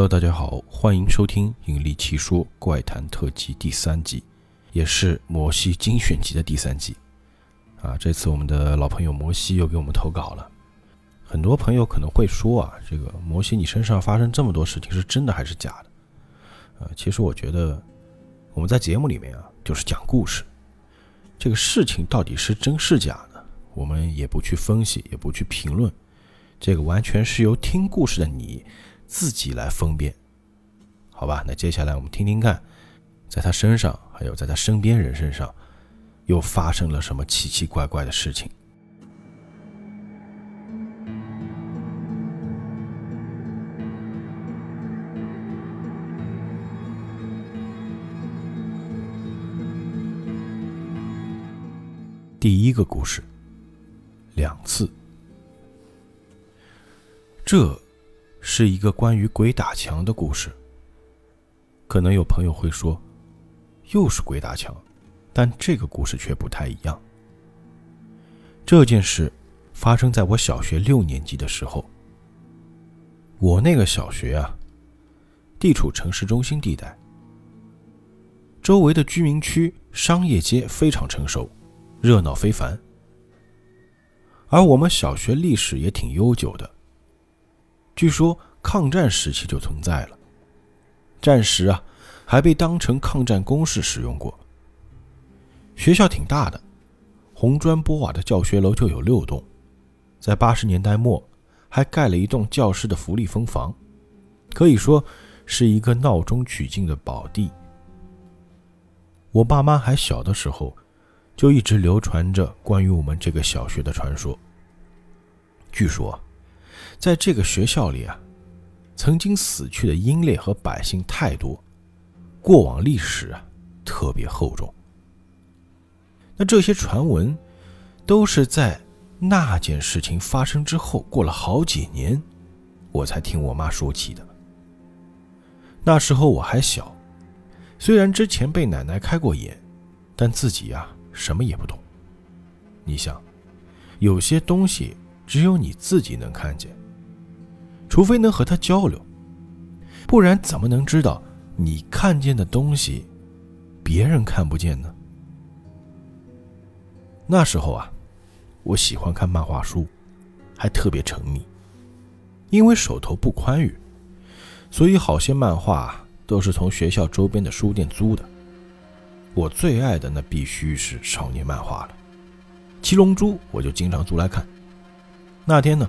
Hello，大家好，欢迎收听《引力奇说怪谈特辑》第三集，也是摩西精选集的第三集。啊，这次我们的老朋友摩西又给我们投稿了。很多朋友可能会说啊，这个摩西，你身上发生这么多事情，是真的还是假的？呃，其实我觉得我们在节目里面啊，就是讲故事。这个事情到底是真是假呢？我们也不去分析，也不去评论，这个完全是由听故事的你。自己来分辨，好吧？那接下来我们听听看，在他身上，还有在他身边人身上，又发生了什么奇奇怪怪的事情。第一个故事，两次，这。是一个关于鬼打墙的故事。可能有朋友会说，又是鬼打墙，但这个故事却不太一样。这件事发生在我小学六年级的时候。我那个小学啊，地处城市中心地带，周围的居民区、商业街非常成熟，热闹非凡。而我们小学历史也挺悠久的。据说抗战时期就存在了，战时啊还被当成抗战工事使用过。学校挺大的，红砖波瓦的教学楼就有六栋，在八十年代末还盖了一栋教师的福利分房，可以说是一个闹中取静的宝地。我爸妈还小的时候，就一直流传着关于我们这个小学的传说。据说。在这个学校里啊，曾经死去的英烈和百姓太多，过往历史啊特别厚重。那这些传闻，都是在那件事情发生之后，过了好几年，我才听我妈说起的。那时候我还小，虽然之前被奶奶开过眼，但自己呀什么也不懂。你想，有些东西只有你自己能看见。除非能和他交流，不然怎么能知道你看见的东西，别人看不见呢？那时候啊，我喜欢看漫画书，还特别沉迷。因为手头不宽裕，所以好些漫画都是从学校周边的书店租的。我最爱的那必须是少年漫画了，《七龙珠》我就经常租来看。那天呢，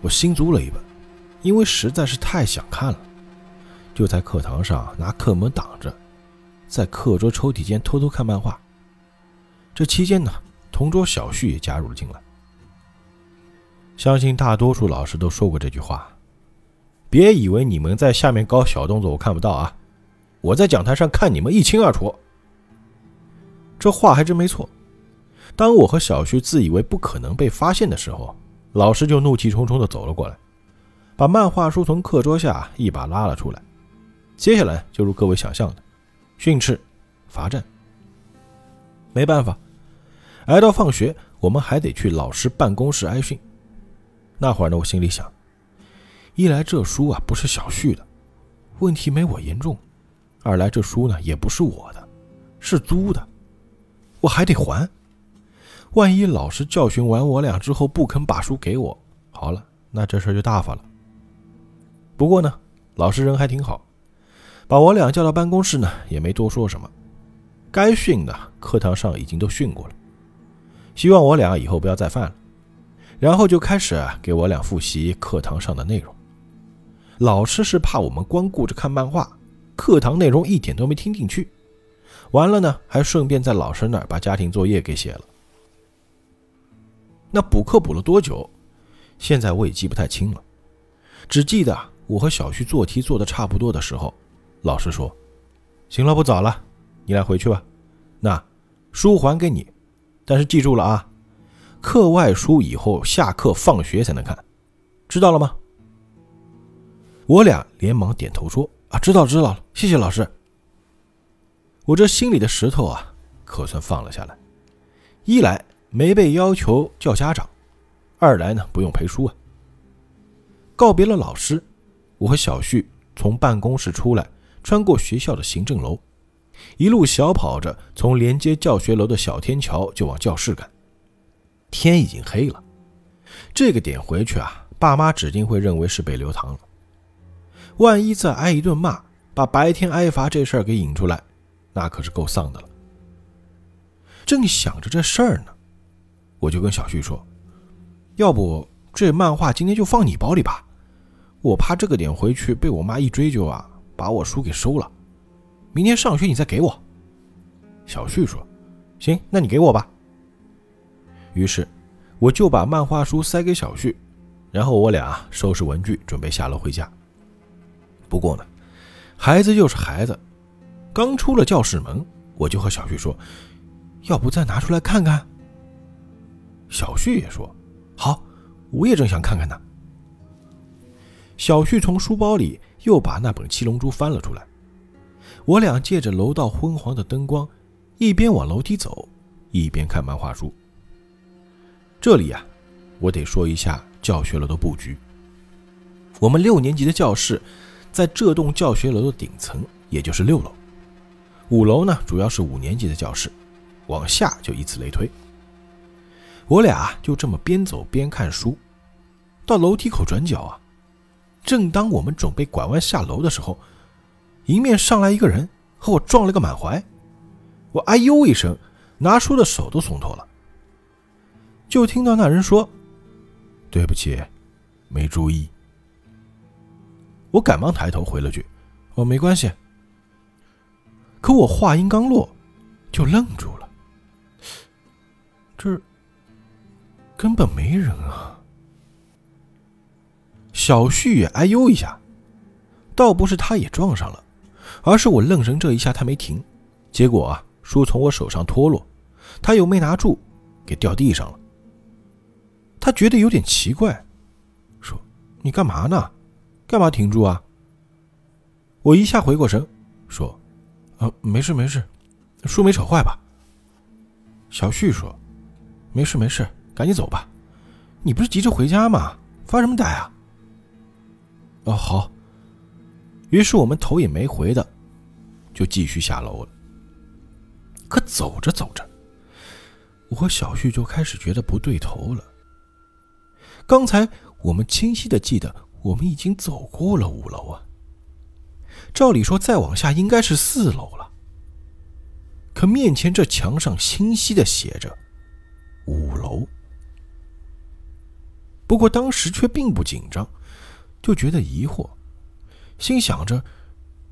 我新租了一本。因为实在是太想看了，就在课堂上拿课本挡着，在课桌抽屉间偷偷看漫画。这期间呢，同桌小旭也加入了进来。相信大多数老师都说过这句话：“别以为你们在下面搞小动作我看不到啊，我在讲台上看你们一清二楚。”这话还真没错。当我和小旭自以为不可能被发现的时候，老师就怒气冲冲地走了过来。把漫画书从课桌下一把拉了出来，接下来就如各位想象的，训斥、罚站。没办法，挨到放学，我们还得去老师办公室挨训。那会儿呢，我心里想：一来这书啊不是小旭的，问题没我严重；二来这书呢也不是我的，是租的，我还得还。万一老师教训完我俩之后不肯把书给我，好了，那这事就大发了。不过呢，老师人还挺好，把我俩叫到办公室呢，也没多说什么。该训的课堂上已经都训过了，希望我俩以后不要再犯了。然后就开始给我俩复习课堂上的内容。老师是怕我们光顾着看漫画，课堂内容一点都没听进去。完了呢，还顺便在老师那儿把家庭作业给写了。那补课补了多久？现在我也记不太清了，只记得。我和小旭做题做的差不多的时候，老师说：“行了，不早了，你俩回去吧。那书还给你，但是记住了啊，课外书以后下课放学才能看，知道了吗？”我俩连忙点头说：“啊，知道知道了，谢谢老师。”我这心里的石头啊，可算放了下来。一来没被要求叫家长，二来呢不用赔书啊。告别了老师。我和小旭从办公室出来，穿过学校的行政楼，一路小跑着从连接教学楼的小天桥就往教室赶。天已经黑了，这个点回去啊，爸妈指定会认为是被留堂了。万一再挨一顿骂，把白天挨罚这事儿给引出来，那可是够丧的了。正想着这事儿呢，我就跟小旭说：“要不这漫画今天就放你包里吧，我怕这个点回去被我妈一追究啊，把我书给收了。明天上学你再给我。”小旭说：“行，那你给我吧。”于是，我就把漫画书塞给小旭，然后我俩收拾文具，准备下楼回家。不过呢，孩子就是孩子，刚出了教室门，我就和小旭说：“要不再拿出来看看？”小旭也说：“好，我也正想看看呢。”小旭从书包里又把那本《七龙珠》翻了出来。我俩借着楼道昏黄的灯光，一边往楼梯走，一边看漫画书。这里呀，我得说一下教学楼的布局。我们六年级的教室在这栋教学楼的顶层，也就是六楼。五楼呢，主要是五年级的教室，往下就以此类推。我俩就这么边走边看书，到楼梯口转角啊，正当我们准备拐弯下楼的时候，迎面上来一个人和我撞了个满怀，我哎呦一声，拿书的手都松脱了。就听到那人说：“对不起，没注意。”我赶忙抬头回了句：“哦，没关系。”可我话音刚落，就愣住了。这根本没人啊！小旭也哎呦一下，倒不是他也撞上了，而是我愣神这一下他没停，结果啊，书从我手上脱落，他又没拿住，给掉地上了。他觉得有点奇怪，说：“你干嘛呢？干嘛停住啊？”我一下回过神，说：“啊，没事没事，书没扯坏吧？”小旭说：“没事没事，赶紧走吧。你不是急着回家吗？发什么呆啊？”哦，好。于是我们头也没回的，就继续下楼了。可走着走着，我和小旭就开始觉得不对头了。刚才我们清晰的记得，我们已经走过了五楼啊。照理说，再往下应该是四楼了。可面前这墙上清晰的写着“五楼”，不过当时却并不紧张，就觉得疑惑，心想着：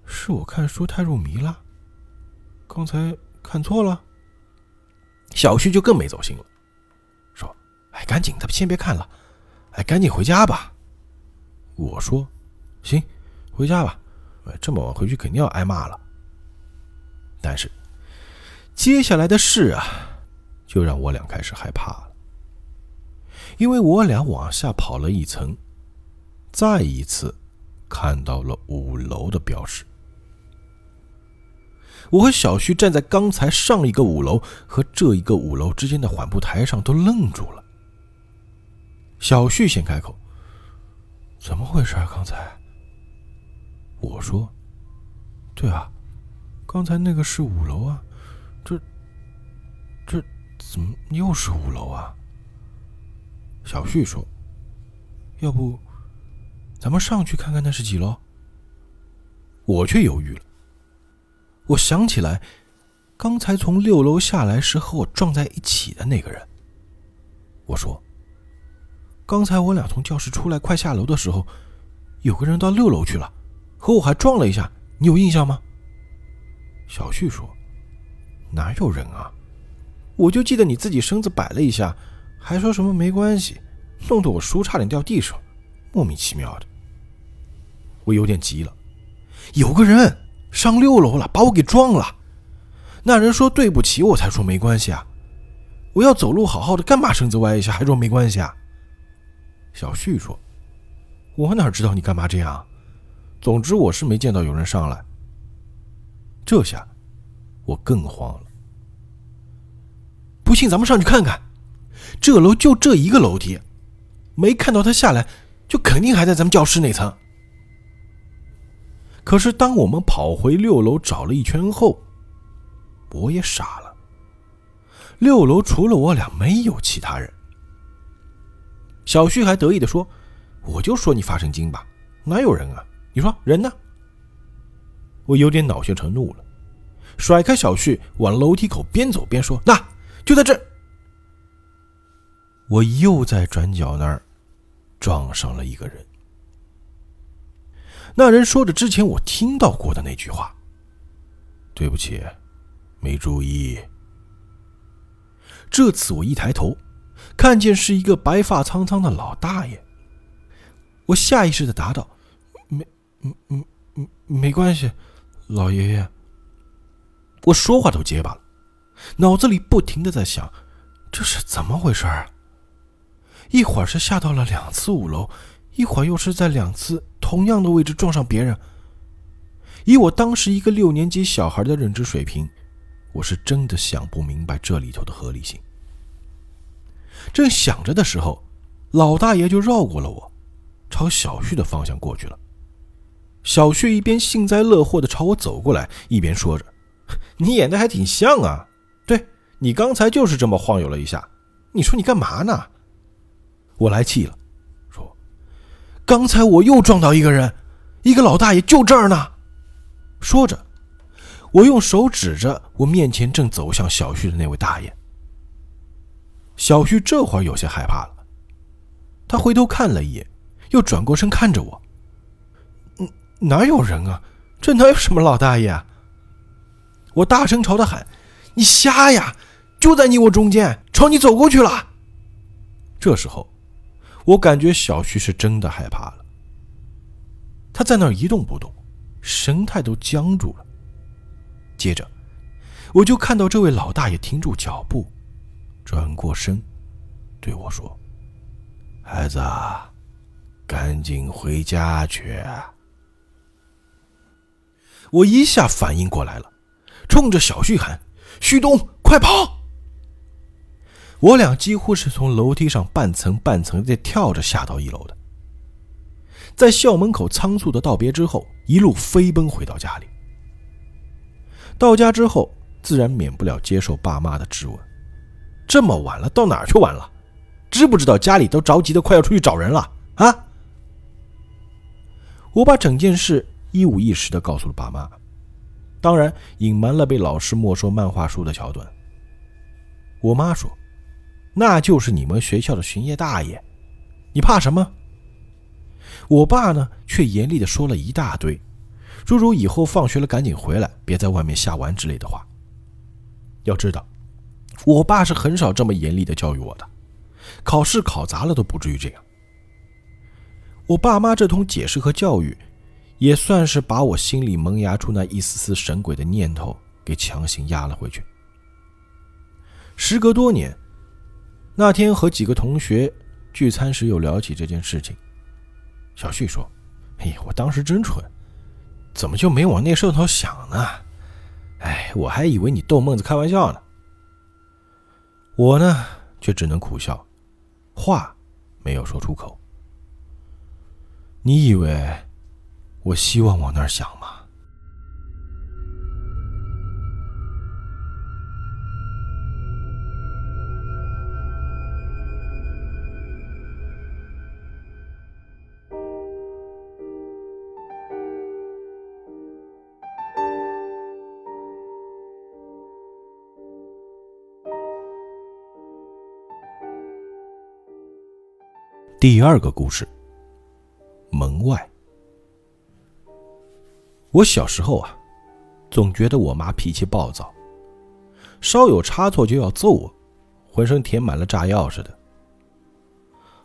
是我看书太入迷了，刚才看错了。小旭就更没走心了，说：“哎，赶紧的，先别看了。”哎，赶紧回家吧！我说：“行，回家吧。这么晚回去肯定要挨骂了。”但是接下来的事啊，就让我俩开始害怕了，因为我俩往下跑了一层，再一次看到了五楼的标识。我和小旭站在刚才上一个五楼和这一个五楼之间的缓步台上，都愣住了。小旭先开口：“怎么回事啊？刚才？”我说：“对啊，刚才那个是五楼啊，这……这怎么又是五楼啊？”小旭说：“要不，咱们上去看看那是几楼？”我却犹豫了。我想起来，刚才从六楼下来时和我撞在一起的那个人。我说。刚才我俩从教室出来，快下楼的时候，有个人到六楼去了，和我还撞了一下，你有印象吗？小旭说：“哪有人啊？我就记得你自己身子摆了一下，还说什么没关系，弄得我书差点掉地上，莫名其妙的。”我有点急了，有个人上六楼了，把我给撞了。那人说对不起，我才说没关系啊。我要走路好好的，干嘛身子歪一下，还说没关系啊？小旭说：“我哪知道你干嘛这样？总之我是没见到有人上来。这下我更慌了。不信咱们上去看看，这楼就这一个楼梯，没看到他下来，就肯定还在咱们教室那层。”可是当我们跑回六楼找了一圈后，我也傻了。六楼除了我俩，没有其他人。小旭还得意的说：“我就说你发神经吧，哪有人啊？你说人呢？”我有点恼羞成怒了，甩开小旭，往楼梯口边走边说：“那就在这。”我又在转角那儿撞上了一个人。那人说着之前我听到过的那句话：“对不起，没注意。”这次我一抬头，看见是一个白发苍苍的老大爷。我下意识的答道：“没，嗯嗯嗯，没关系，老爷爷。”我说话都结巴了，脑子里不停的在想：这是怎么回事啊？一会儿是下到了两次五楼，一会儿又是在两次同样的位置撞上别人。以我当时一个六年级小孩的认知水平。我是真的想不明白这里头的合理性。正想着的时候，老大爷就绕过了我，朝小旭的方向过去了。小旭一边幸灾乐祸的朝我走过来，一边说着：“你演的还挺像啊，对你刚才就是这么晃悠了一下。你说你干嘛呢？”我来气了，：“刚才我又撞到一个人，一个老大爷就这儿呢。”说着。我用手指着我面前正走向小旭的那位大爷。小旭这会儿有些害怕了，他回头看了一眼，又转过身看着我。嗯，哪有人啊？这哪有什么老大爷？啊？我大声朝他喊：“你瞎呀！就在你我中间，朝你走过去了。”这时候，我感觉小旭是真的害怕了。他在那儿一动不动，神态都僵住了。接着，我就看到这位老大爷停住脚步，转过身，对我说：“孩子，赶紧回家去。”我一下反应过来了，冲着小旭喊：“旭东，快跑！”我俩几乎是从楼梯上半层半层的跳着下到一楼的，在校门口仓促的道别之后，一路飞奔回到家里。到家之后，自然免不了接受爸妈的质问：“这么晚了，到哪儿去玩了？知不知道家里都着急的快要出去找人了？”啊！我把整件事一五一十的告诉了爸妈，当然隐瞒了被老师没收漫画书的桥段。我妈说：“那就是你们学校的巡夜大爷，你怕什么？”我爸呢，却严厉的说了一大堆。诸如以后放学了赶紧回来，别在外面瞎玩之类的话。要知道，我爸是很少这么严厉的教育我的，考试考砸了都不至于这样。我爸妈这通解释和教育，也算是把我心里萌芽出那一丝丝神鬼的念头给强行压了回去。时隔多年，那天和几个同学聚餐时，又聊起这件事情。小旭说：“哎，我当时真蠢。”怎么就没往那上头想呢？哎，我还以为你逗孟子开玩笑呢。我呢，却只能苦笑，话没有说出口。你以为我希望往那儿想吗？第二个故事。门外，我小时候啊，总觉得我妈脾气暴躁，稍有差错就要揍我，浑身填满了炸药似的。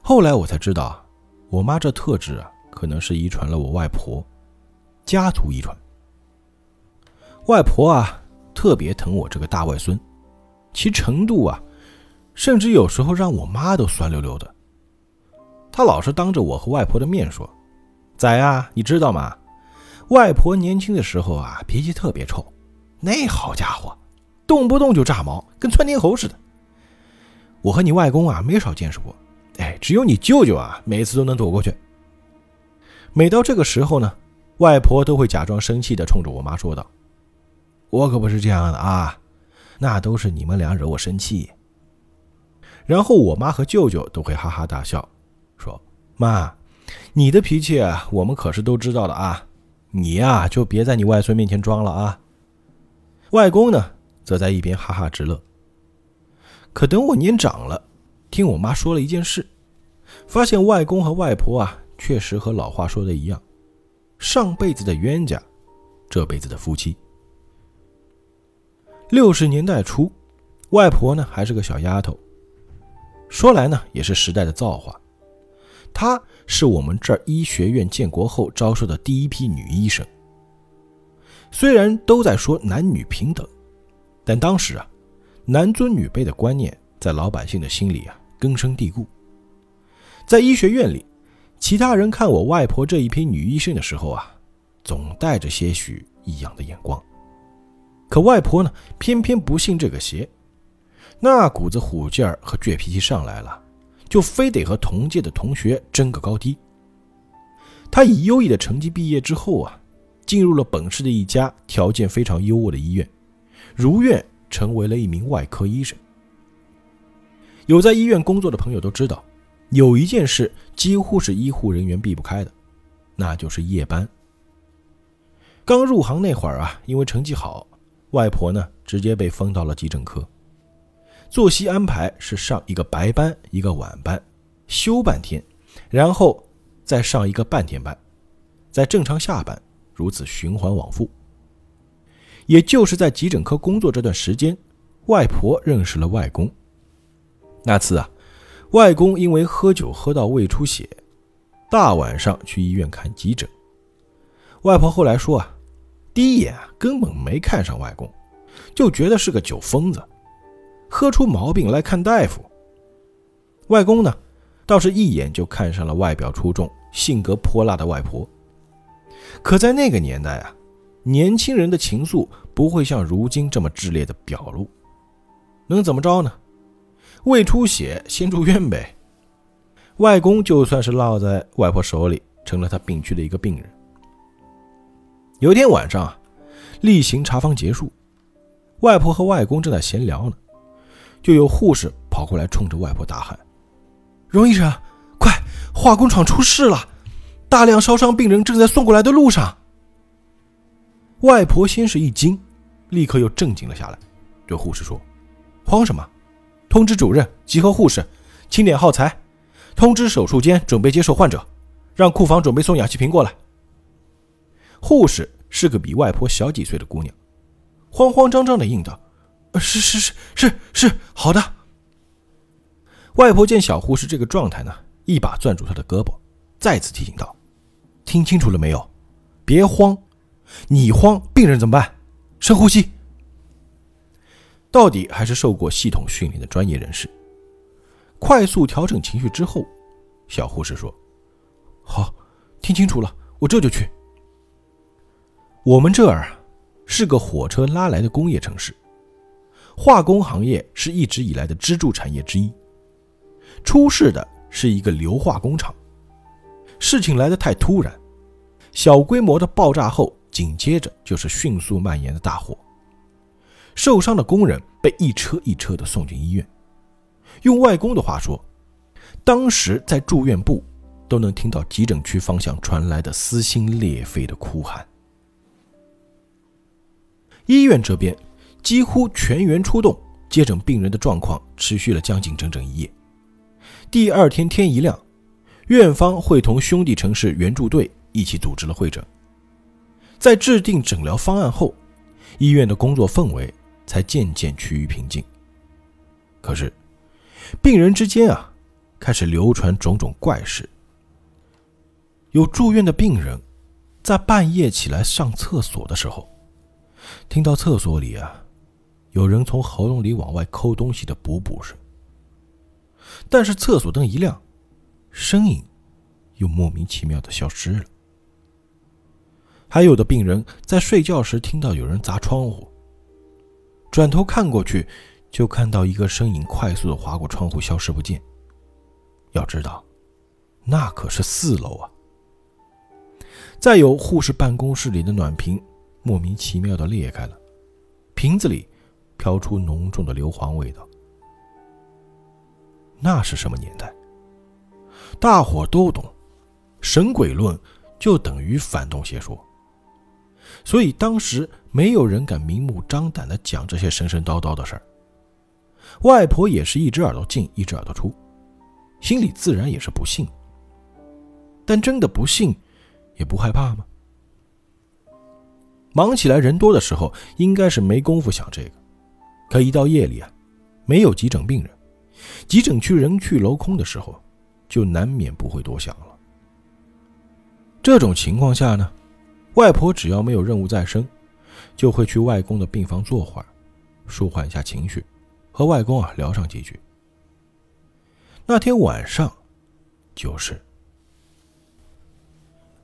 后来我才知道，我妈这特质啊，可能是遗传了我外婆，家族遗传。外婆啊，特别疼我这个大外孙，其程度啊，甚至有时候让我妈都酸溜溜的。他老是当着我和外婆的面说：“仔啊，你知道吗？外婆年轻的时候啊，脾气特别臭，那好家伙，动不动就炸毛，跟窜天猴似的。我和你外公啊，没少见识过。哎，只有你舅舅啊，每次都能躲过去。每到这个时候呢，外婆都会假装生气的冲着我妈说道：“我可不是这样的啊，那都是你们俩惹我生气。”然后我妈和舅舅都会哈哈大笑，说：“妈，你的脾气我们可是都知道的啊，你呀就别在你外孙面前装了啊。”外公呢，则在一边哈哈直乐。可等我年长了，听我妈说了一件事，发现外公和外婆啊，确实和老话说的一样，上辈子的冤家，这辈子的夫妻。六十年代初，外婆呢还是个小丫头，说来呢也是时代的造化，她是我们这儿医学院建国后招收的第一批女医生。虽然都在说男女平等，但当时啊。男尊女卑的观念在老百姓的心里啊根深蒂固。在医学院里，其他人看我外婆这一批女医生的时候啊，总带着些许异样的眼光。可外婆呢，偏偏不信这个邪，那股子虎劲儿和倔脾气上来了，就非得和同届的同学争个高低。他以优异的成绩毕业之后啊，进入了本市的一家条件非常优渥的医院，如愿。成为了一名外科医生。有在医院工作的朋友都知道，有一件事几乎是医护人员避不开的，那就是夜班。刚入行那会儿啊，因为成绩好，外婆呢直接被分到了急诊科。作息安排是上一个白班，一个晚班，休半天，然后再上一个半天班，再正常下班，如此循环往复。也就是在急诊科工作这段时间，外婆认识了外公。那次啊，外公因为喝酒喝到胃出血，大晚上去医院看急诊。外婆后来说啊，第一眼啊根本没看上外公，就觉得是个酒疯子，喝出毛病来看大夫。外公呢，倒是一眼就看上了外表出众、性格泼辣的外婆。可在那个年代啊。年轻人的情愫不会像如今这么炽烈的表露，能怎么着呢？胃出血先住院呗。外公就算是落在外婆手里，成了他病区的一个病人。有一天晚上啊，例行查房结束，外婆和外公正在闲聊呢，就有护士跑过来，冲着外婆大喊：“荣医生，快，化工厂出事了，大量烧伤病人正在送过来的路上。”外婆先是一惊，立刻又镇静了下来，对护士说：“慌什么？通知主任，集合护士，清点耗材，通知手术间准备接受患者，让库房准备送氧气瓶过来。”护士是个比外婆小几岁的姑娘，慌慌张张的应道：“是是是是是，好的。”外婆见小护士这个状态呢，一把攥住她的胳膊，再次提醒道：“听清楚了没有？别慌。”你慌，病人怎么办？深呼吸。到底还是受过系统训练的专业人士。快速调整情绪之后，小护士说：“好，听清楚了，我这就去。”我们这儿，是个火车拉来的工业城市，化工行业是一直以来的支柱产业之一。出事的是一个硫化工厂，事情来得太突然，小规模的爆炸后。紧接着就是迅速蔓延的大火，受伤的工人被一车一车的送进医院。用外公的话说，当时在住院部都能听到急诊区方向传来的撕心裂肺的哭喊。医院这边几乎全员出动接诊病人的状况持续了将近整整一夜。第二天天一亮，院方会同兄弟城市援助队一起组织了会诊。在制定诊疗方案后，医院的工作氛围才渐渐趋于平静。可是，病人之间啊，开始流传种种怪事。有住院的病人，在半夜起来上厕所的时候，听到厕所里啊，有人从喉咙里往外抠东西的补补声。但是厕所灯一亮，声音又莫名其妙的消失了。还有的病人在睡觉时听到有人砸窗户，转头看过去，就看到一个身影快速的划过窗户，消失不见。要知道，那可是四楼啊！再有护士办公室里的暖瓶莫名其妙的裂开了，瓶子里飘出浓重的硫磺味道。那是什么年代？大伙都懂，神鬼论就等于反动邪说，所以当时没有人敢明目张胆的讲这些神神叨叨的事儿。外婆也是一只耳朵进一只耳朵出，心里自然也是不信。但真的不信，也不害怕吗？忙起来人多的时候，应该是没工夫想这个，可一到夜里啊，没有急诊病人，急诊区人去楼空的时候。就难免不会多想了。这种情况下呢，外婆只要没有任务在身，就会去外公的病房坐会儿，舒缓一下情绪，和外公啊聊上几句。那天晚上，就是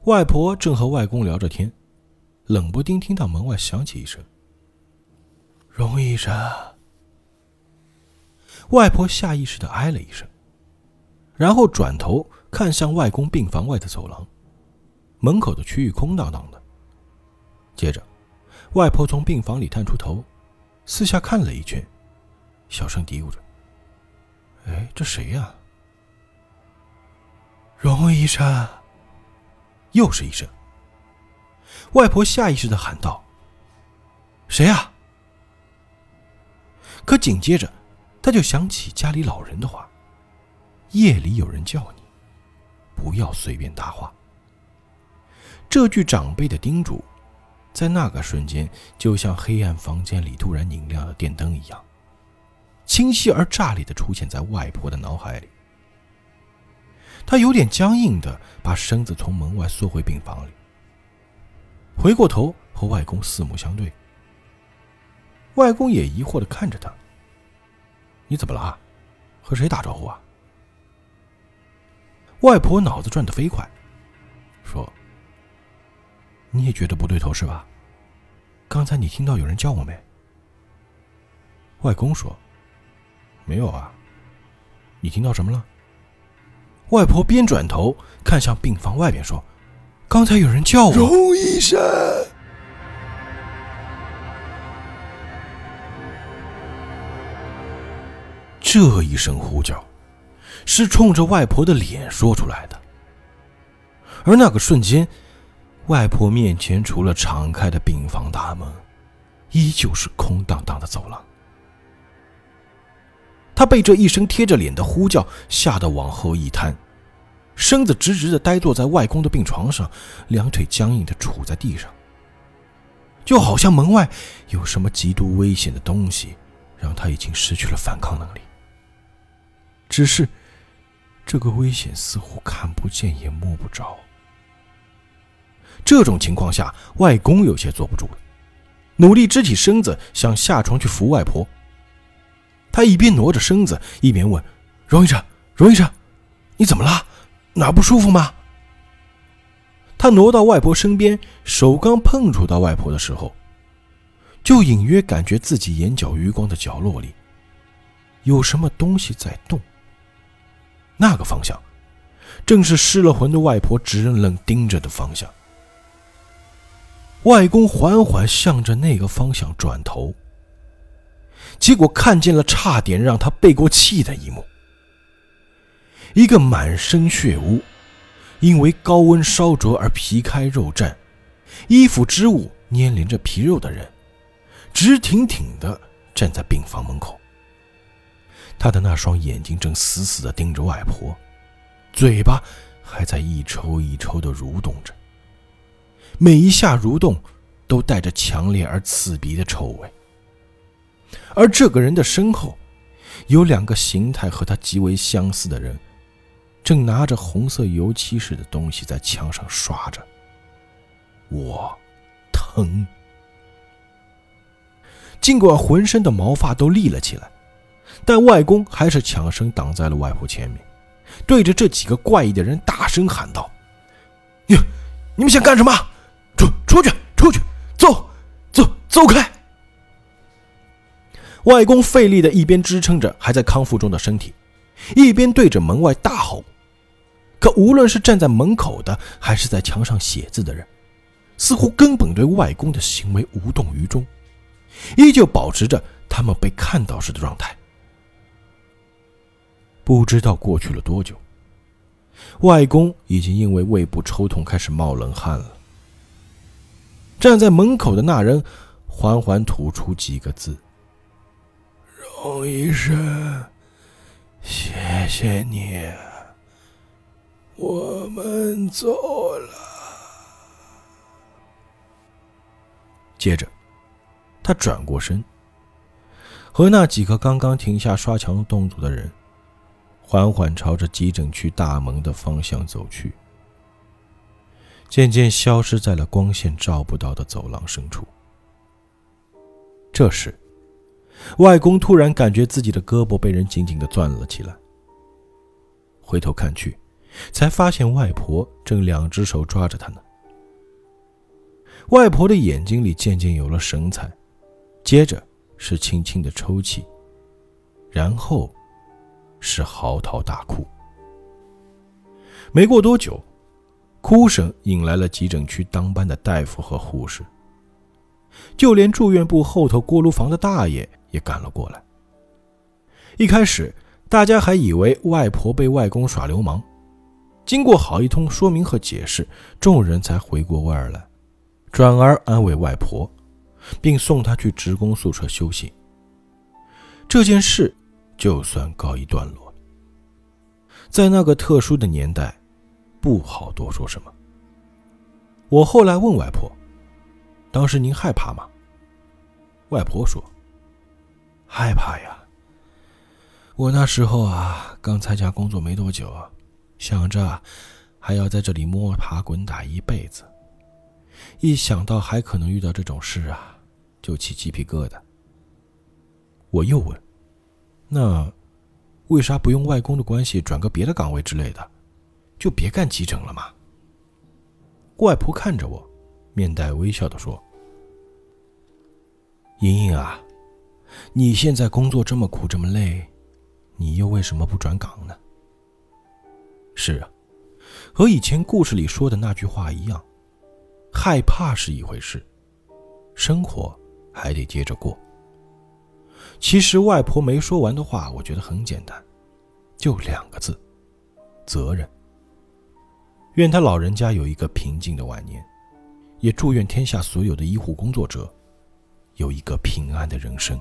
外婆正和外公聊着天，冷不丁听到门外响起一声：“荣医生。”外婆下意识的哎了一声。然后转头看向外公病房外的走廊，门口的区域空荡荡的。接着，外婆从病房里探出头，四下看了一圈，小声嘀咕着：“哎，这谁呀？”荣医生，又是一声。外婆下意识的喊道：“谁呀？”可紧接着，她就想起家里老人的话。夜里有人叫你，不要随便搭话。这句长辈的叮嘱，在那个瞬间，就像黑暗房间里突然拧亮了电灯一样，清晰而炸裂的出现在外婆的脑海里。她有点僵硬的把身子从门外缩回病房里，回过头和外公四目相对。外公也疑惑的看着他：“你怎么了？和谁打招呼啊？”外婆脑子转得飞快，说：“你也觉得不对头是吧？刚才你听到有人叫我没？”外公说：“没有啊。”你听到什么了？外婆边转头看向病房外边说：“刚才有人叫我。”荣医生，这一声呼叫。是冲着外婆的脸说出来的，而那个瞬间，外婆面前除了敞开的病房大门，依旧是空荡荡的走廊。她被这一声贴着脸的呼叫吓得往后一瘫，身子直直的呆坐在外公的病床上，两腿僵硬的杵在地上，就好像门外有什么极度危险的东西，让他已经失去了反抗能力。只是。这个危险似乎看不见也摸不着。这种情况下，外公有些坐不住了，努力支起身子想下床去扶外婆。他一边挪着身子，一边问：“荣医生，荣医生，你怎么了？哪不舒服吗？”他挪到外婆身边，手刚碰触到外婆的时候，就隐约感觉自己眼角余光的角落里有什么东西在动。那个方向，正是失了魂的外婆直愣愣盯着的方向。外公缓缓向着那个方向转头，结果看见了差点让他背过气的一幕：一个满身血污、因为高温烧灼而皮开肉绽、衣服织物粘连着皮肉的人，直挺挺地站在病房门口。他的那双眼睛正死死地盯着外婆，嘴巴还在一抽一抽地蠕动着，每一下蠕动都带着强烈而刺鼻的臭味。而这个人的身后，有两个形态和他极为相似的人，正拿着红色油漆似的东西在墙上刷着。我疼，尽管浑身的毛发都立了起来。但外公还是抢身挡在了外婆前面，对着这几个怪异的人大声喊道：“你，你们想干什么？出出去，出去，走，走，走开！”外公费力的一边支撑着还在康复中的身体，一边对着门外大吼。可无论是站在门口的，还是在墙上写字的人，似乎根本对外公的行为无动于衷，依旧保持着他们被看到时的状态。不知道过去了多久，外公已经因为胃部抽痛开始冒冷汗了。站在门口的那人缓缓吐出几个字：“荣医生，谢谢你。”我们走了。接着，他转过身，和那几个刚刚停下刷墙动作的人，缓缓朝着急诊区大门的方向走去，渐渐消失在了光线照不到的走廊深处。这时，外公突然感觉自己的胳膊被人紧紧的攥了起来，回头看去。才发现外婆正两只手抓着他呢。外婆的眼睛里渐渐有了神采，接着是轻轻的抽泣，然后是嚎啕大哭。没过多久，哭声引来了急诊区当班的大夫和护士，就连住院部后头锅炉房的大爷也赶了过来。一开始，大家还以为外婆被外公耍流氓。经过好一通说明和解释，众人才回过味儿来，转而安慰外婆，并送她去职工宿舍休息。这件事就算告一段落。在那个特殊的年代，不好多说什么。我后来问外婆：“当时您害怕吗？”外婆说：“害怕呀。我那时候啊，刚参加工作没多久。”想着还要在这里摸爬滚打一辈子，一想到还可能遇到这种事啊，就起鸡皮疙瘩。我又问：“那为啥不用外公的关系转个别的岗位之类的，就别干急诊了吗？”外婆看着我，面带微笑的说：“莹莹啊，你现在工作这么苦这么累，你又为什么不转岗呢？”是啊，和以前故事里说的那句话一样，害怕是一回事，生活还得接着过。其实外婆没说完的话，我觉得很简单，就两个字：责任。愿他老人家有一个平静的晚年，也祝愿天下所有的医护工作者有一个平安的人生。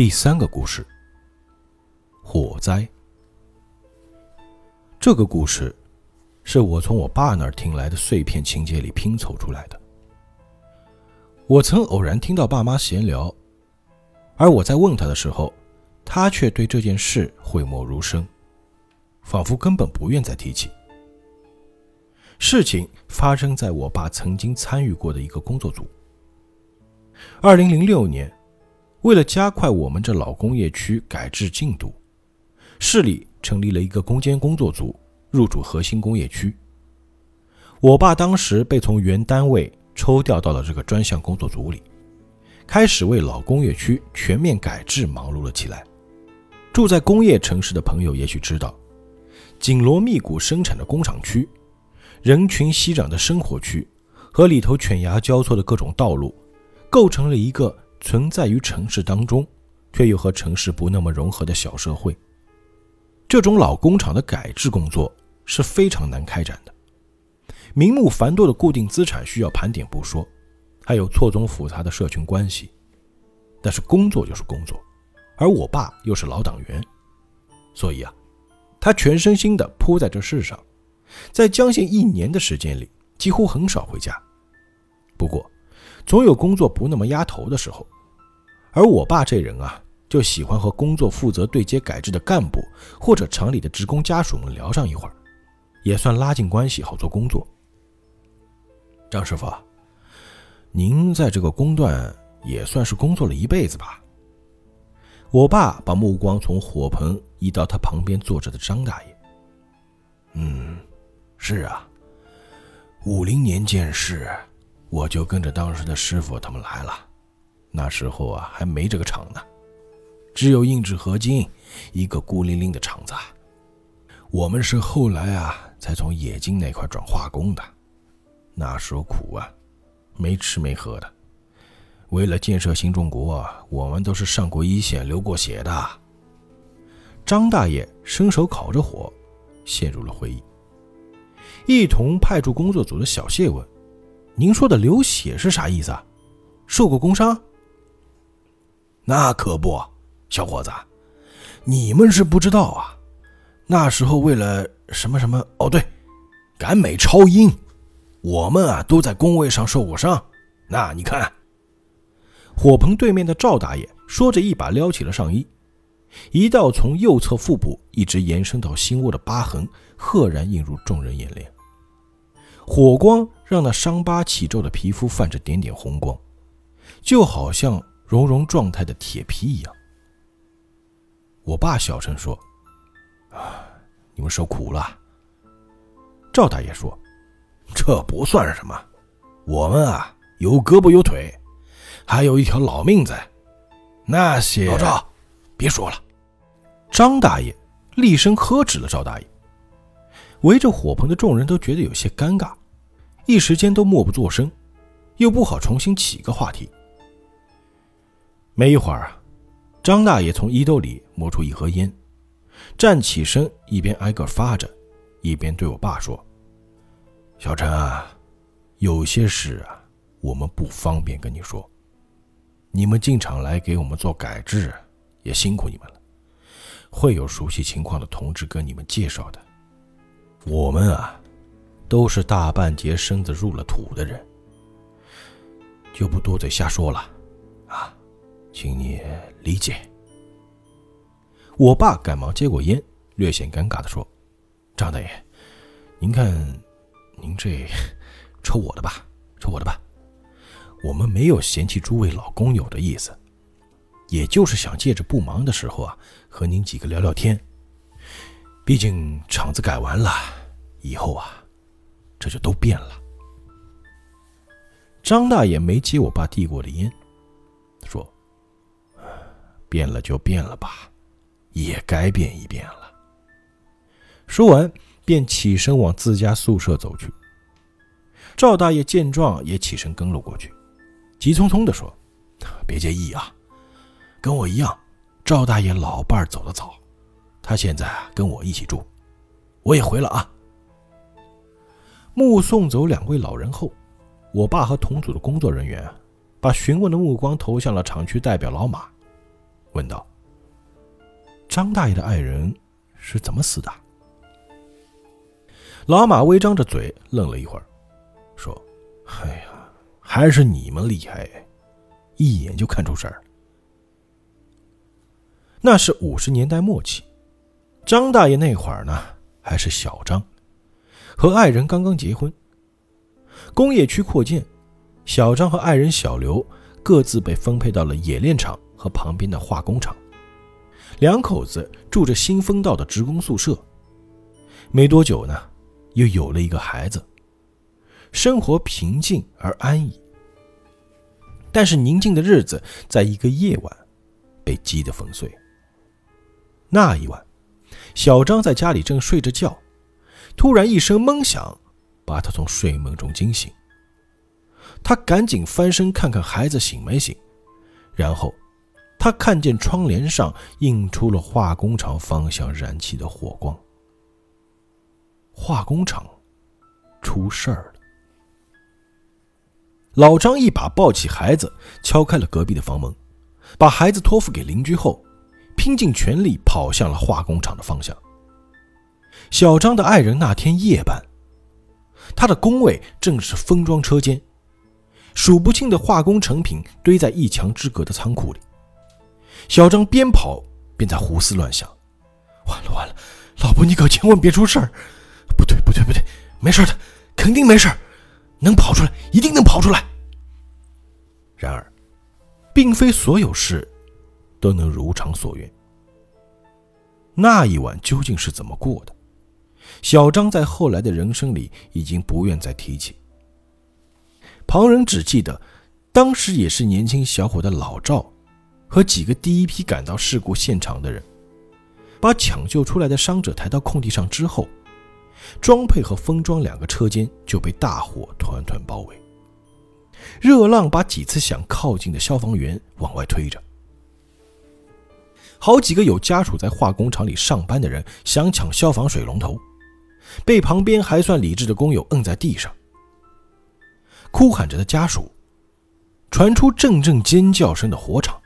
第三个故事，火灾。这个故事是我从我爸那儿听来的碎片情节里拼凑出来的。我曾偶然听到爸妈闲聊，而我在问他的时候，他却对这件事讳莫如深，仿佛根本不愿再提起。事情发生在我爸曾经参与过的一个工作组。二零零六年。为了加快我们这老工业区改制进度，市里成立了一个攻坚工作组，入驻核心工业区。我爸当时被从原单位抽调到了这个专项工作组里，开始为老工业区全面改制忙碌了起来。住在工业城市的朋友也许知道，紧锣密鼓生产的工厂区，人群熙攘的生活区，和里头犬牙交错的各种道路，构成了一个。存在于城市当中，却又和城市不那么融合的小社会。这种老工厂的改制工作是非常难开展的，名目繁多的固定资产需要盘点不说，还有错综复杂的社群关系。但是工作就是工作，而我爸又是老党员，所以啊，他全身心的扑在这世上，在将近一年的时间里，几乎很少回家。不过，总有工作不那么压头的时候，而我爸这人啊，就喜欢和工作负责对接改制的干部或者厂里的职工家属们聊上一会儿，也算拉近关系，好做工作。张师傅，您在这个工段也算是工作了一辈子吧？我爸把目光从火盆移到他旁边坐着的张大爷。嗯，是啊，五零年建市，我就跟着当时的师傅他们来了。那时候啊，还没这个厂呢，只有硬质合金一个孤零零的厂子。我们是后来啊，才从冶金那块转化工的。那时候苦啊，没吃没喝的。为了建设新中国，我们都是上过一线、流过血的。张大爷伸手烤着火，陷入了回忆。一同派驻工作组的小谢问：“您说的流血是啥意思啊？受过工伤？”那可不，小伙子，你们是不知道啊。那时候为了什么什么哦，对，赶美超英，我们啊都在工位上受过伤。那你看。火棚对面的赵大爷说着，一把撩起了上衣，一道从右侧腹部一直延伸到心窝的疤痕赫然映入众人眼帘。火光让那伤疤起皱的皮肤泛着点点红光，就好像熔融状态的铁皮一样。我爸小声说：“啊，你们受苦了。”赵大爷说：“这不算什么，我们啊有胳膊有腿。”还有一条老命在，那些老赵，别说了。张大爷厉声呵止了赵大爷。围着火盆的众人都觉得有些尴尬，一时间都默不作声，又不好重新起个话题。没一会儿啊，张大爷从衣兜里摸出一盒烟，站起身，一边挨个发着，一边对我爸说：“小陈啊，有些事啊，我们不方便跟你说。”你们进厂来给我们做改制，也辛苦你们了。会有熟悉情况的同志跟你们介绍的。我们啊，都是大半截身子入了土的人，就不多嘴瞎说了，啊，请你理解。我爸赶忙接过烟，略显尴尬的说：“张大爷，您看，您这抽我的吧，抽我的吧。”我们没有嫌弃诸位老工友的意思，也就是想借着不忙的时候啊，和您几个聊聊天。毕竟厂子改完了以后啊，这就都变了。张大爷没接我爸递过的烟，说：“变了就变了吧，也该变一变了。”说完，便起身往自家宿舍走去。赵大爷见状，也起身跟了过去。急匆匆地说：“别介意啊，跟我一样，赵大爷老伴儿走得早，他现在跟我一起住，我也回了啊。”目送走两位老人后，我爸和同组的工作人员把询问的目光投向了厂区代表老马，问道：“张大爷的爱人是怎么死的？”老马微张着嘴，愣了一会儿，说：“哎呀。”还是你们厉害，一眼就看出事儿。那是五十年代末期，张大爷那会儿呢还是小张，和爱人刚刚结婚。工业区扩建，小张和爱人小刘各自被分配到了冶炼厂和旁边的化工厂，两口子住着新丰道的职工宿舍。没多久呢，又有了一个孩子。生活平静而安逸，但是宁静的日子在一个夜晚被击得粉碎。那一晚，小张在家里正睡着觉，突然一声闷响把他从睡梦中惊醒。他赶紧翻身看看孩子醒没醒，然后他看见窗帘上映出了化工厂方向燃起的火光。化工厂出事儿了。老张一把抱起孩子，敲开了隔壁的房门，把孩子托付给邻居后，拼尽全力跑向了化工厂的方向。小张的爱人那天夜班，他的工位正是封装车间，数不清的化工成品堆在一墙之隔的仓库里。小张边跑边在胡思乱想：完了完了，老婆你可千万别出事儿！不对不对不对，没事的，肯定没事能跑出来，一定能跑出来。然而，并非所有事都能如偿所愿。那一晚究竟是怎么过的？小张在后来的人生里已经不愿再提起。旁人只记得，当时也是年轻小伙的老赵，和几个第一批赶到事故现场的人，把抢救出来的伤者抬到空地上之后，装配和封装两个车间就被大火团团包围。热浪把几次想靠近的消防员往外推着，好几个有家属在化工厂里上班的人想抢消防水龙头。被旁边还算理智的工友摁在地上，哭喊着的家属，传出阵阵尖叫声的火场，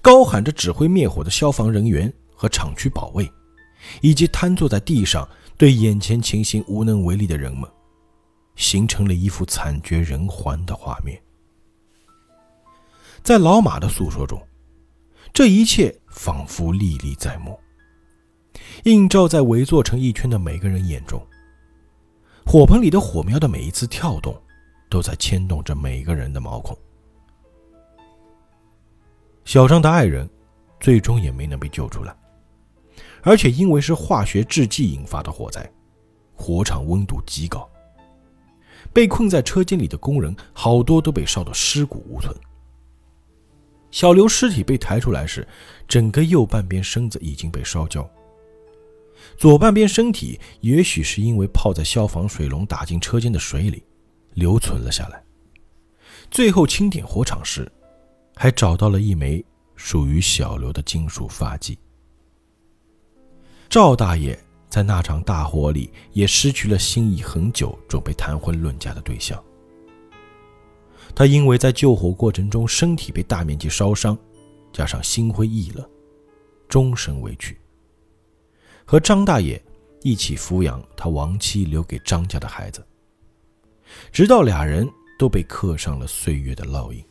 高喊着指挥灭火的消防人员和厂区保卫，以及瘫坐在地上对眼前情形无能为力的人们，形成了一幅惨绝人寰的画面。在老马的诉说中，这一切仿佛历历在目。映照在围坐成一圈的每个人眼中，火盆里的火苗的每一次跳动，都在牵动着每个人的毛孔。小张的爱人，最终也没能被救出来，而且因为是化学制剂引发的火灾，火场温度极高，被困在车间里的工人好多都被烧得尸骨无存。小刘尸体被抬出来时，整个右半边身子已经被烧焦。左半边身体也许是因为泡在消防水龙打进车间的水里，留存了下来。最后清点火场时，还找到了一枚属于小刘的金属发髻。赵大爷在那场大火里也失去了心仪很久、准备谈婚论嫁的对象。他因为在救火过程中身体被大面积烧伤，加上心灰意冷，终身未娶。和张大爷一起抚养他亡妻留给张家的孩子，直到俩人都被刻上了岁月的烙印。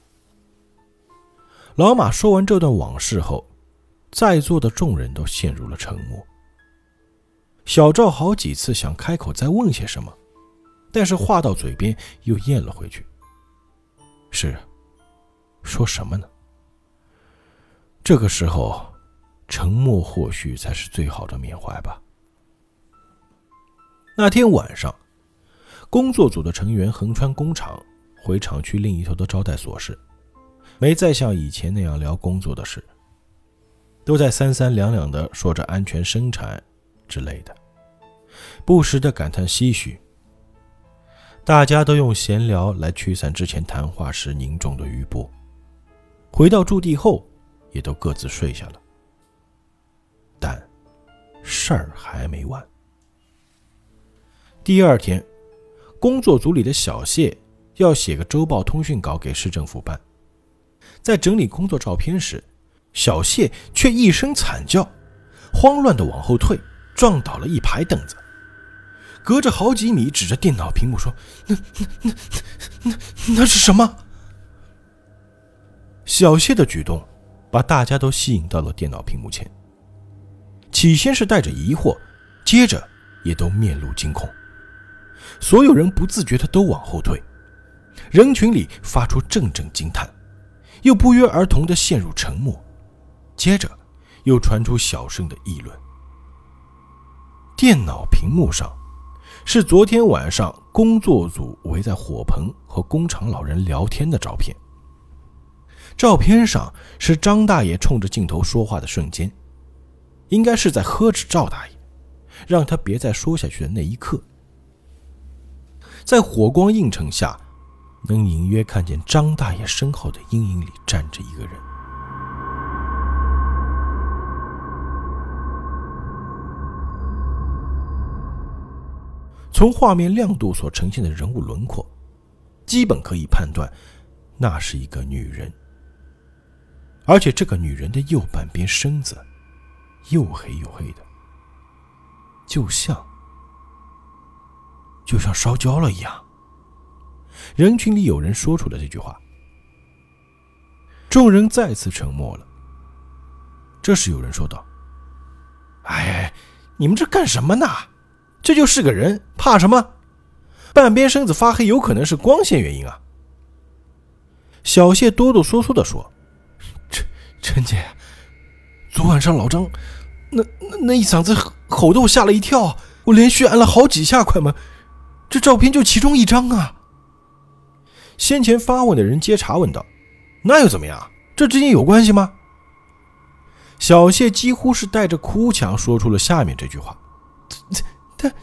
老马说完这段往事后，在座的众人都陷入了沉默。小赵好几次想开口再问些什么，但是话到嘴边又咽了回去。是，说什么呢？这个时候。沉默或许才是最好的缅怀吧。那天晚上，工作组的成员横穿工厂，回厂区另一头的招待所时，没再像以前那样聊工作的事，都在三三两两的说着安全生产之类的，不时的感叹唏嘘。大家都用闲聊来驱散之前谈话时凝重的余波。回到驻地后，也都各自睡下了。事儿还没完。第二天，工作组里的小谢要写个周报通讯稿给市政府办，在整理工作照片时，小谢却一声惨叫，慌乱的往后退，撞倒了一排凳子，隔着好几米指着电脑屏幕说：“那那那那那是什么？”小谢的举动把大家都吸引到了电脑屏幕前。起先是带着疑惑，接着也都面露惊恐。所有人不自觉的都往后退，人群里发出阵阵惊叹，又不约而同的陷入沉默。接着，又传出小声的议论。电脑屏幕上，是昨天晚上工作组围在火盆和工厂老人聊天的照片。照片上是张大爷冲着镜头说话的瞬间。应该是在呵斥赵大爷，让他别再说下去的那一刻，在火光映衬下，能隐约看见张大爷身后的阴影里站着一个人。从画面亮度所呈现的人物轮廓，基本可以判断，那是一个女人，而且这个女人的右半边身子。又黑又黑的，就像就像烧焦了一样。人群里有人说出了这句话，众人再次沉默了。这时有人说道：“哎，你们这干什么呢？这就是个人，怕什么？半边身子发黑，有可能是光线原因啊。小谢哆哆嗦嗦地说：“陈陈姐，昨晚上老张那那那一嗓子吼得我吓了一跳，我连续按了好几下快门，这照片就其中一张啊。”先前发问的人接茬问道：“那又怎么样？这之间有关系吗？”小谢几乎是带着哭腔说出了下面这句话：“但但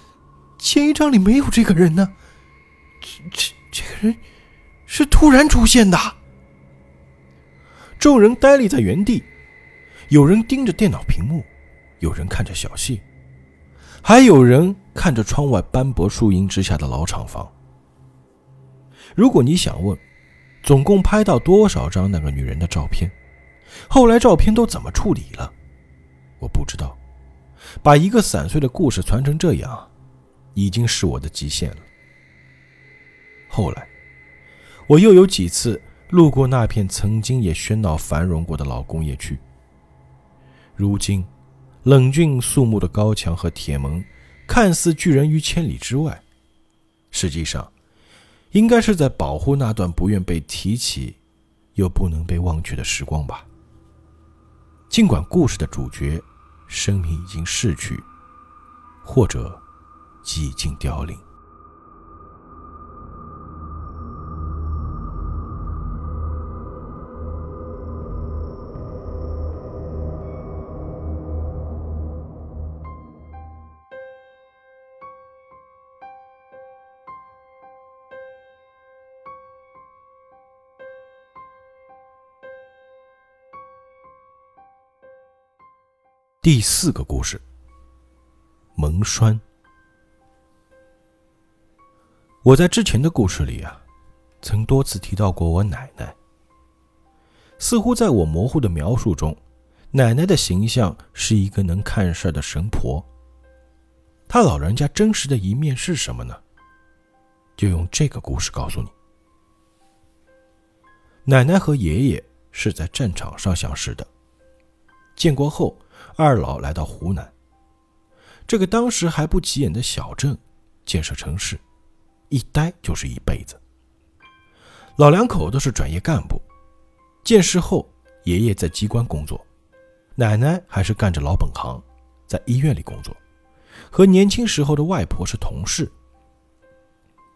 前一张里没有这个人呢，这这这个人是突然出现的。”众人呆立在原地，有人盯着电脑屏幕，有人看着小谢，还有人看着窗外斑驳树荫之下的老厂房。如果你想问，总共拍到多少张那个女人的照片？后来照片都怎么处理了？我不知道。把一个散碎的故事传成这样，已经是我的极限了。后来，我又有几次路过那片曾经也喧闹繁荣过的老工业区。如今，冷峻肃穆的高墙和铁门，看似拒人于千里之外，实际上，应该是在保护那段不愿被提起，又不能被忘却的时光吧。尽管故事的主角生命已经逝去，或者几近凋零。第四个故事，蒙栓。我在之前的故事里啊，曾多次提到过我奶奶。似乎在我模糊的描述中，奶奶的形象是一个能看事的神婆。她老人家真实的一面是什么呢？就用这个故事告诉你。奶奶和爷爷是在战场上相识的，建国后。二老来到湖南，这个当时还不起眼的小镇，建设城市，一待就是一辈子。老两口都是转业干部，建市后，爷爷在机关工作，奶奶还是干着老本行，在医院里工作，和年轻时候的外婆是同事。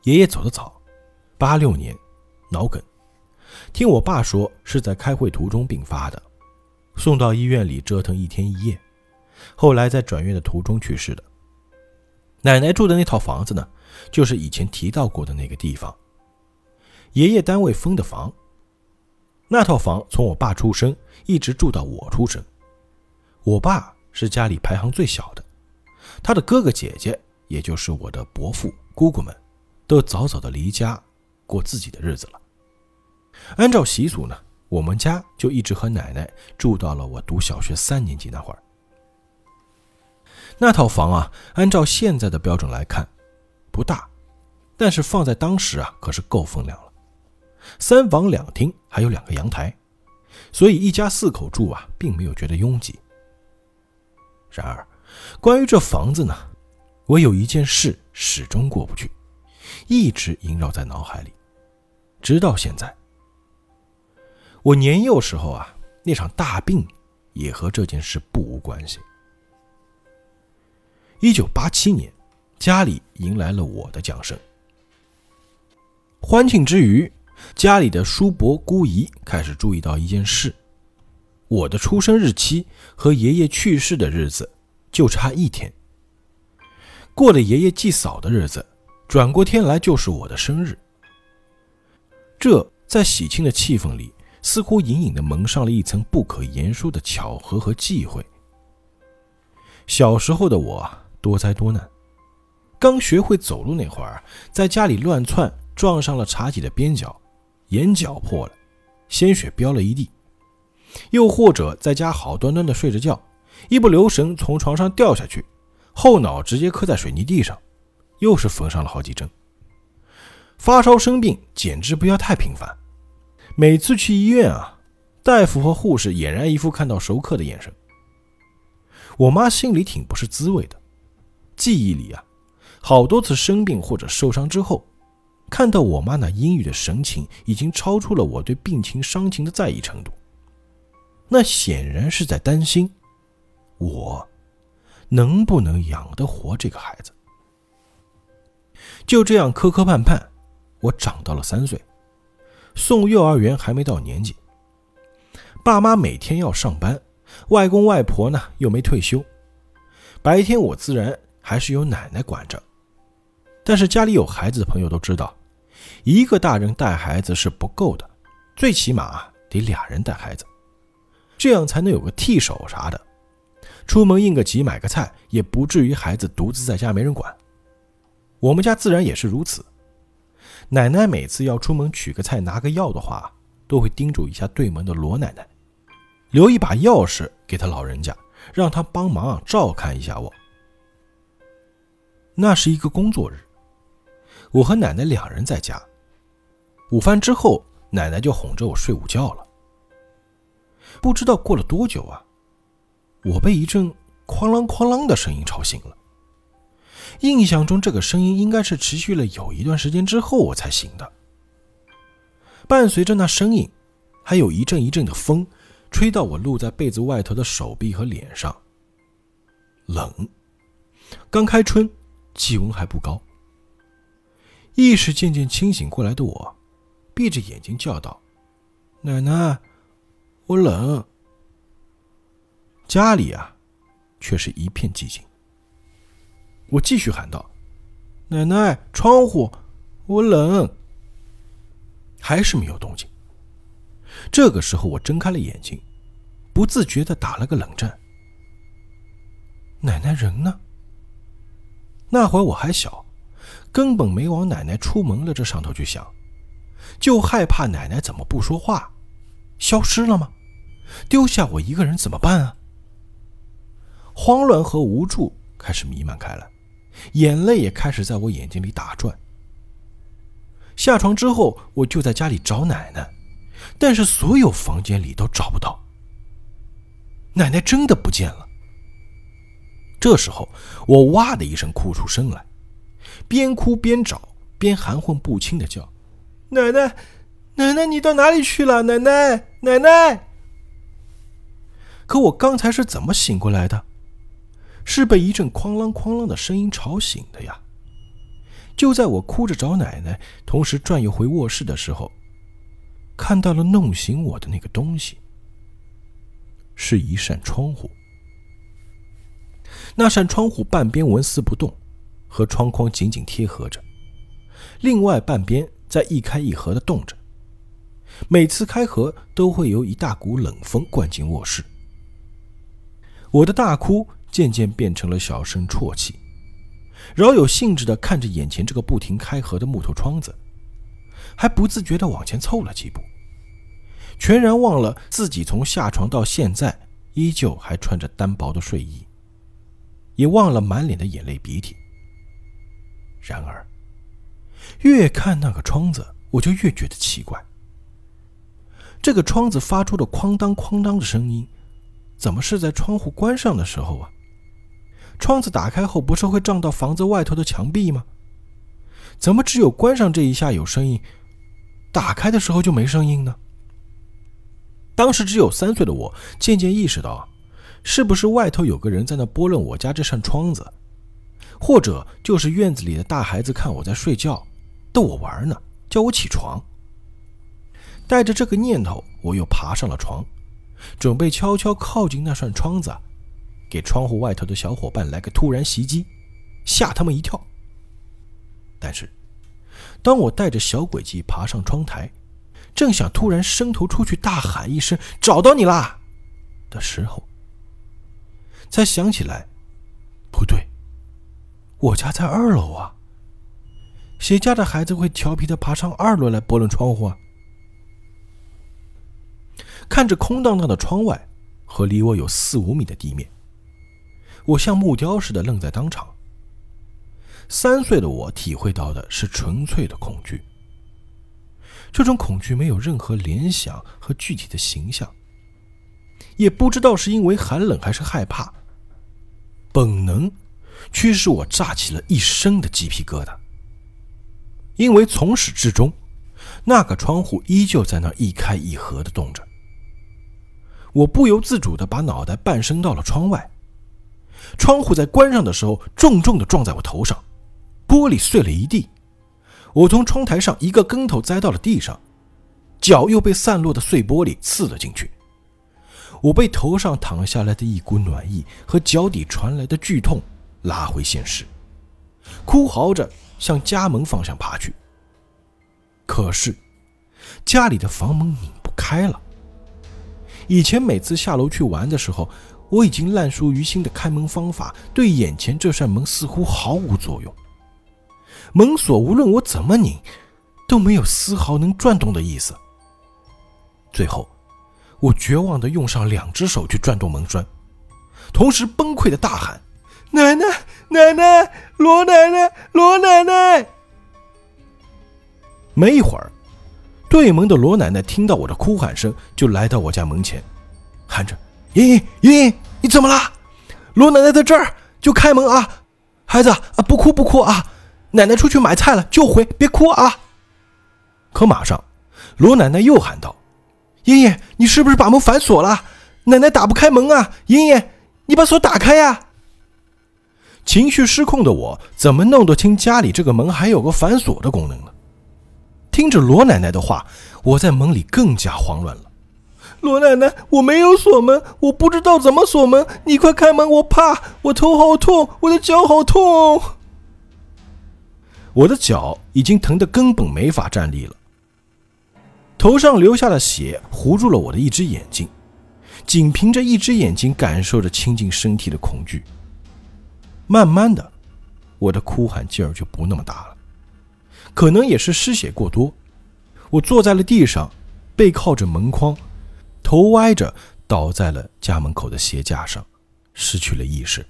爷爷走得早，八六年，脑梗，听我爸说是在开会途中病发的。送到医院里折腾一天一夜，后来在转院的途中去世的。奶奶住的那套房子呢，就是以前提到过的那个地方。爷爷单位分的房，那套房从我爸出生一直住到我出生。我爸是家里排行最小的，他的哥哥姐姐，也就是我的伯父姑姑们，都早早的离家过自己的日子了。按照习俗呢。我们家就一直和奶奶住到了我读小学三年级那会儿。那套房啊，按照现在的标准来看，不大，但是放在当时啊，可是够分量了。三房两厅，还有两个阳台，所以一家四口住啊，并没有觉得拥挤。然而，关于这房子呢，我有一件事始终过不去，一直萦绕在脑海里，直到现在。我年幼时候啊，那场大病也和这件事不无关系。一九八七年，家里迎来了我的降生。欢庆之余，家里的叔伯姑姨开始注意到一件事：我的出生日期和爷爷去世的日子就差一天。过了爷爷祭扫的日子，转过天来就是我的生日。这在喜庆的气氛里。似乎隐隐的蒙上了一层不可言说的巧合和忌讳。小时候的我多灾多难，刚学会走路那会儿，在家里乱窜，撞上了茶几的边角，眼角破了，鲜血飙了一地；又或者在家好端端的睡着觉，一不留神从床上掉下去，后脑直接磕在水泥地上，又是缝上了好几针。发烧生病简直不要太频繁。每次去医院啊，大夫和护士俨然一副看到熟客的眼神。我妈心里挺不是滋味的，记忆里啊，好多次生病或者受伤之后，看到我妈那阴郁的神情，已经超出了我对病情伤情的在意程度。那显然是在担心，我能不能养得活这个孩子。就这样磕磕绊绊，我长到了三岁，送幼儿园还没到年纪。爸妈每天要上班，外公外婆呢又没退休，白天我自然还是由奶奶管着。但是家里有孩子的朋友都知道，一个大人带孩子是不够的，最起码得俩人带孩子。这样才能有个替手啥的，出门应个急买个菜，也不至于孩子独自在家没人管。我们家自然也是如此。奶奶每次要出门取个菜、拿个药的话，都会叮嘱一下对门的罗奶奶，留一把钥匙给他老人家，让他帮忙照看一下我。那是一个工作日，我和奶奶两人在家。午饭之后，奶奶就哄着我睡午觉了。不知道过了多久啊，我被一阵哐啷哐啷的声音吵醒了。印象中，这个声音应该是持续了有一段时间之后我才醒的。伴随着那声音，还有一阵一阵的风，吹到我露在被子外头的手臂和脸上。冷，刚开春，气温还不高。意识渐渐清醒过来的我，闭着眼睛叫道：“奶奶。”我冷，家里啊，却是一片寂静。我继续喊道：“奶奶，窗户，我冷。”还是没有动静。这个时候，我睁开了眼睛，不自觉的打了个冷战。奶奶人呢？那会儿我还小，根本没往奶奶出门了这上头去想，就害怕奶奶怎么不说话。消失了吗？丢下我一个人怎么办啊？慌乱和无助开始弥漫开来，眼泪也开始在我眼睛里打转。下床之后，我就在家里找奶奶，但是所有房间里都找不到。奶奶真的不见了。这时候，我哇的一声哭出声来，边哭边找，边含混不清的叫：“奶奶！”奶奶，你到哪里去了？奶奶，奶奶！可我刚才是怎么醒过来的？是被一阵哐啷哐啷的声音吵醒的呀！就在我哭着找奶奶，同时转悠回卧室的时候，看到了弄醒我的那个东西，是一扇窗户。那扇窗户半边纹丝不动，和窗框紧紧贴合着，另外半边在一开一合的动着。每次开合都会有一大股冷风灌进卧室，我的大哭渐渐变成了小声啜泣，饶有兴致地看着眼前这个不停开合的木头窗子，还不自觉地往前凑了几步，全然忘了自己从下床到现在依旧还穿着单薄的睡衣，也忘了满脸的眼泪鼻涕。然而，越看那个窗子，我就越觉得奇怪。这个窗子发出的哐当哐当的声音，怎么是在窗户关上的时候啊？窗子打开后不是会撞到房子外头的墙壁吗？怎么只有关上这一下有声音，打开的时候就没声音呢？当时只有三岁的我渐渐意识到，是不是外头有个人在那拨弄我家这扇窗子，或者就是院子里的大孩子看我在睡觉，逗我玩呢，叫我起床。带着这个念头，我又爬上了床，准备悄悄靠近那扇窗子，给窗户外头的小伙伴来个突然袭击，吓他们一跳。但是，当我带着小诡计爬上窗台，正想突然伸头出去大喊一声“找到你啦”的时候，才想起来，不对，我家在二楼啊，谁家的孩子会调皮的爬上二楼来拨弄窗户啊？看着空荡荡的窗外和离我有四五米的地面，我像木雕似的愣在当场。三岁的我体会到的是纯粹的恐惧，这种恐惧没有任何联想和具体的形象，也不知道是因为寒冷还是害怕，本能驱使我炸起了一身的鸡皮疙瘩。因为从始至终，那个窗户依旧在那一开一合的动着。我不由自主的把脑袋半伸到了窗外，窗户在关上的时候重重地撞在我头上，玻璃碎了一地。我从窗台上一个跟头栽到了地上，脚又被散落的碎玻璃刺了进去。我被头上淌下来的一股暖意和脚底传来的剧痛拉回现实，哭嚎着向家门方向爬去。可是，家里的房门拧不开了。以前每次下楼去玩的时候，我已经烂熟于心的开门方法，对眼前这扇门似乎毫无作用。门锁无论我怎么拧，都没有丝毫能转动的意思。最后，我绝望的用上两只手去转动门栓，同时崩溃的大喊：“奶奶，奶奶，罗奶奶，罗奶奶！”没一会儿。对门的罗奶奶听到我的哭喊声，就来到我家门前，喊着：“莹莹，莹莹，你怎么了？罗奶奶在这儿，就开门啊！孩子啊，不哭不哭啊！奶奶出去买菜了，就回，别哭啊！”可马上，罗奶奶又喊道：“莹莹，你是不是把门反锁了？奶奶打不开门啊！莹莹，你把锁打开呀！”情绪失控的我，怎么弄得清家里这个门还有个反锁的功能呢？听着罗奶奶的话，我在门里更加慌乱了。罗奶奶，我没有锁门，我不知道怎么锁门，你快开门，我怕，我头好痛，我的脚好痛。我的脚已经疼得根本没法站立了，头上流下的血糊住了我的一只眼睛，仅凭着一只眼睛感受着亲近身体的恐惧。慢慢的，我的哭喊劲儿就不那么大了。可能也是失血过多，我坐在了地上，背靠着门框，头歪着倒在了家门口的鞋架上，失去了意识。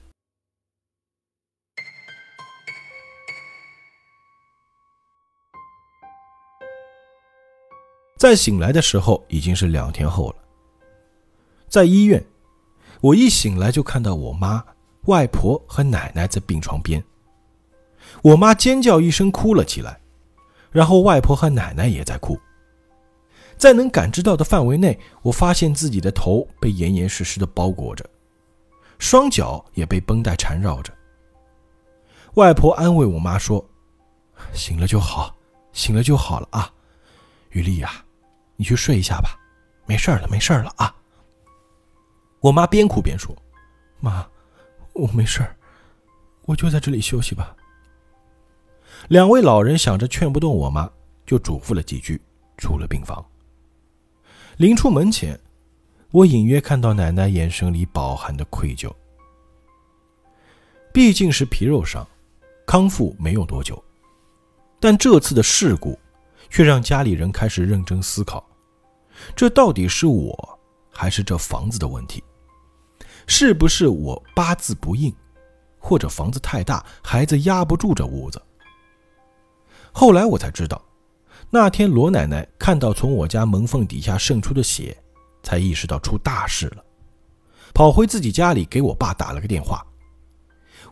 在醒来的时候已经是两天后了，在医院，我一醒来就看到我妈、外婆和奶奶在病床边，我妈尖叫一声哭了起来。然后外婆和奶奶也在哭，在能感知到的范围内，我发现自己的头被严严实实的包裹着，双脚也被绷带缠绕着。外婆安慰我妈说：“醒了就好，醒了就好了啊，雨丽呀，你去睡一下吧，没事了，没事了啊。”我妈边哭边说：“妈，我没事我就在这里休息吧。”两位老人想着劝不动我妈，就嘱咐了几句，出了病房。临出门前，我隐约看到奶奶眼神里饱含的愧疚。毕竟是皮肉伤，康复没有多久，但这次的事故却让家里人开始认真思考：这到底是我，还是这房子的问题？是不是我八字不硬，或者房子太大，孩子压不住这屋子？后来我才知道，那天罗奶奶看到从我家门缝底下渗出的血，才意识到出大事了，跑回自己家里给我爸打了个电话。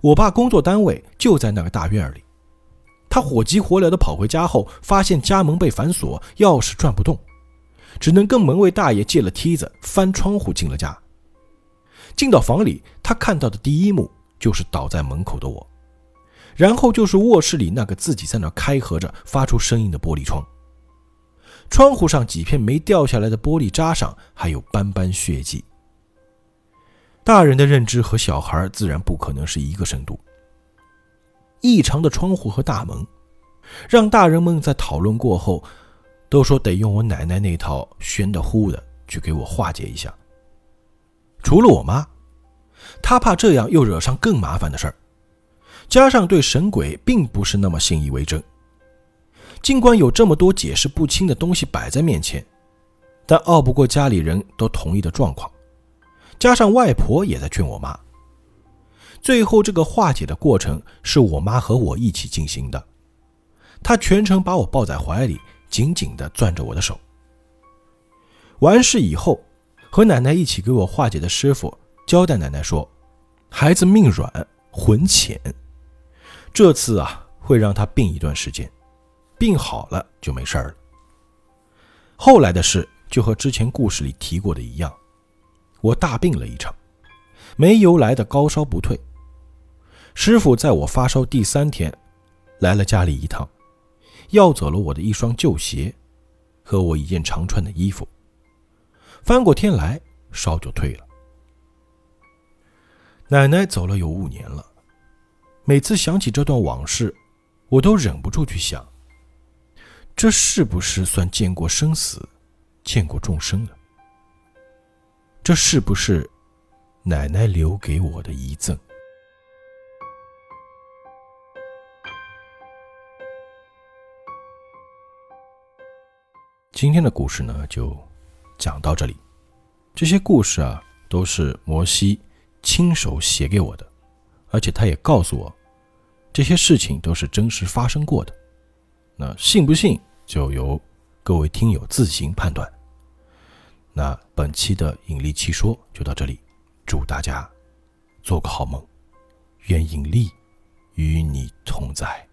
我爸工作单位就在那个大院里，他火急火燎地跑回家后，发现家门被反锁，钥匙转不动，只能跟门卫大爷借了梯子翻窗户进了家。进到房里，他看到的第一幕就是倒在门口的我。然后就是卧室里那个自己在那开合着发出声音的玻璃窗，窗户上几片没掉下来的玻璃渣上还有斑斑血迹。大人的认知和小孩自然不可能是一个深度。异常的窗户和大门，让大人们在讨论过后，都说得用我奶奶那套玄的乎的去给我化解一下。除了我妈，她怕这样又惹上更麻烦的事儿。加上对神鬼并不是那么信以为真，尽管有这么多解释不清的东西摆在面前，但拗不过家里人都同意的状况，加上外婆也在劝我妈，最后这个化解的过程是我妈和我一起进行的，她全程把我抱在怀里，紧紧地攥着我的手。完事以后，和奶奶一起给我化解的师傅交代奶奶说，孩子命软。魂浅。这次啊，会让他病一段时间，病好了就没事儿了。后来的事就和之前故事里提过的一样，我大病了一场，没由来的高烧不退。师傅在我发烧第三天，来了家里一趟，要走了我的一双旧鞋，和我一件常穿的衣服。翻过天来，烧就退了。奶奶走了有五年了，每次想起这段往事，我都忍不住去想：这是不是算见过生死，见过众生了？这是不是奶奶留给我的遗赠？今天的故事呢，就讲到这里。这些故事啊，都是摩西。亲手写给我的，而且他也告诉我，这些事情都是真实发生过的。那信不信，就由各位听友自行判断。那本期的引力奇说就到这里，祝大家做个好梦，愿引力与你同在。